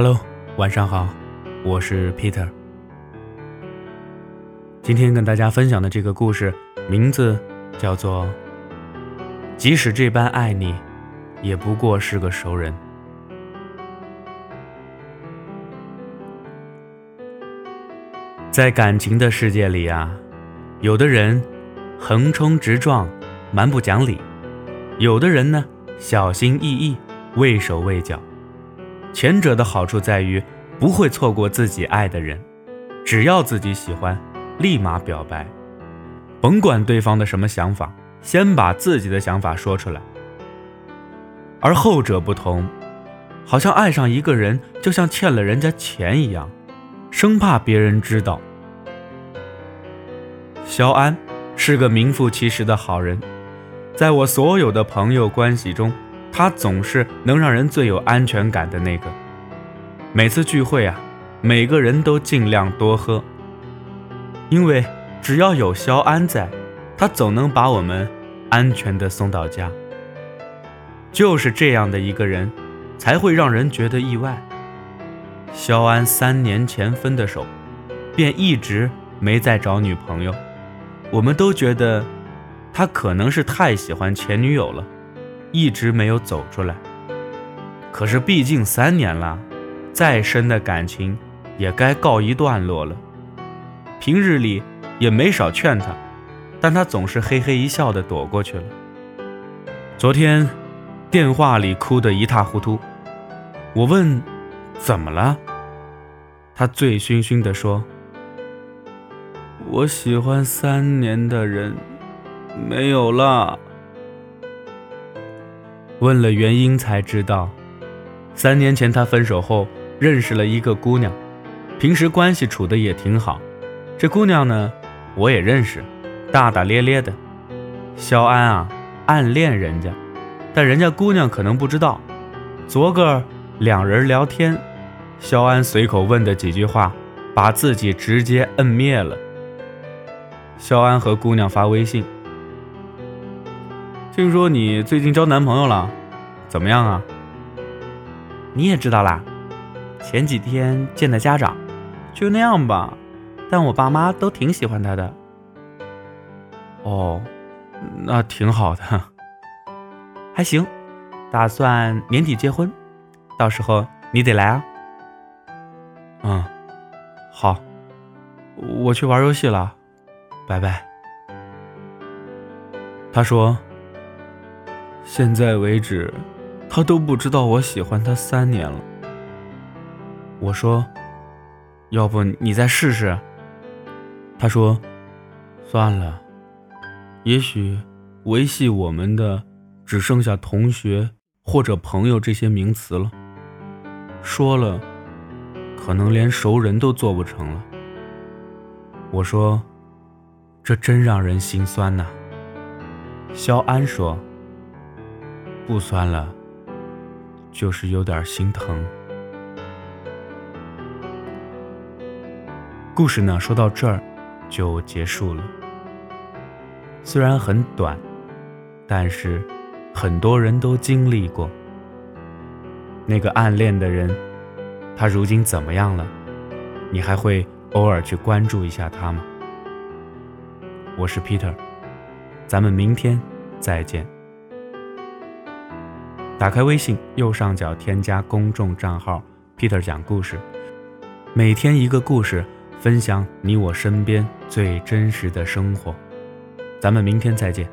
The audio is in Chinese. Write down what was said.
Hello，晚上好，我是 Peter。今天跟大家分享的这个故事名字叫做《即使这般爱你，也不过是个熟人》。在感情的世界里啊，有的人横冲直撞、蛮不讲理，有的人呢小心翼翼、畏手畏脚。前者的好处在于不会错过自己爱的人，只要自己喜欢，立马表白，甭管对方的什么想法，先把自己的想法说出来。而后者不同，好像爱上一个人就像欠了人家钱一样，生怕别人知道。肖安是个名副其实的好人，在我所有的朋友关系中。他总是能让人最有安全感的那个。每次聚会啊，每个人都尽量多喝，因为只要有肖安在，他总能把我们安全的送到家。就是这样的一个人，才会让人觉得意外。肖安三年前分的手，便一直没再找女朋友。我们都觉得，他可能是太喜欢前女友了。一直没有走出来。可是毕竟三年了，再深的感情也该告一段落了。平日里也没少劝他，但他总是嘿嘿一笑的躲过去了。昨天电话里哭得一塌糊涂，我问怎么了，他醉醺醺的说：“我喜欢三年的人没有了。”问了原因才知道，三年前他分手后认识了一个姑娘，平时关系处的也挺好。这姑娘呢，我也认识，大大咧咧的。肖安啊，暗恋人家，但人家姑娘可能不知道。昨个两人聊天，肖安随口问的几句话，把自己直接摁灭了。肖安和姑娘发微信。听说你最近交男朋友了，怎么样啊？你也知道啦，前几天见的家长，就那样吧，但我爸妈都挺喜欢他的。哦，那挺好的，还行，打算年底结婚，到时候你得来啊。嗯，好，我去玩游戏了，拜拜。他说。现在为止，他都不知道我喜欢他三年了。我说：“要不你再试试？”他说：“算了，也许维系我们的只剩下同学或者朋友这些名词了。说了，可能连熟人都做不成了。”我说：“这真让人心酸呐。”肖安说。不酸了，就是有点心疼。故事呢，说到这儿就结束了。虽然很短，但是很多人都经历过。那个暗恋的人，他如今怎么样了？你还会偶尔去关注一下他吗？我是 Peter，咱们明天再见。打开微信右上角添加公众账号 Peter 讲故事，每天一个故事，分享你我身边最真实的生活。咱们明天再见。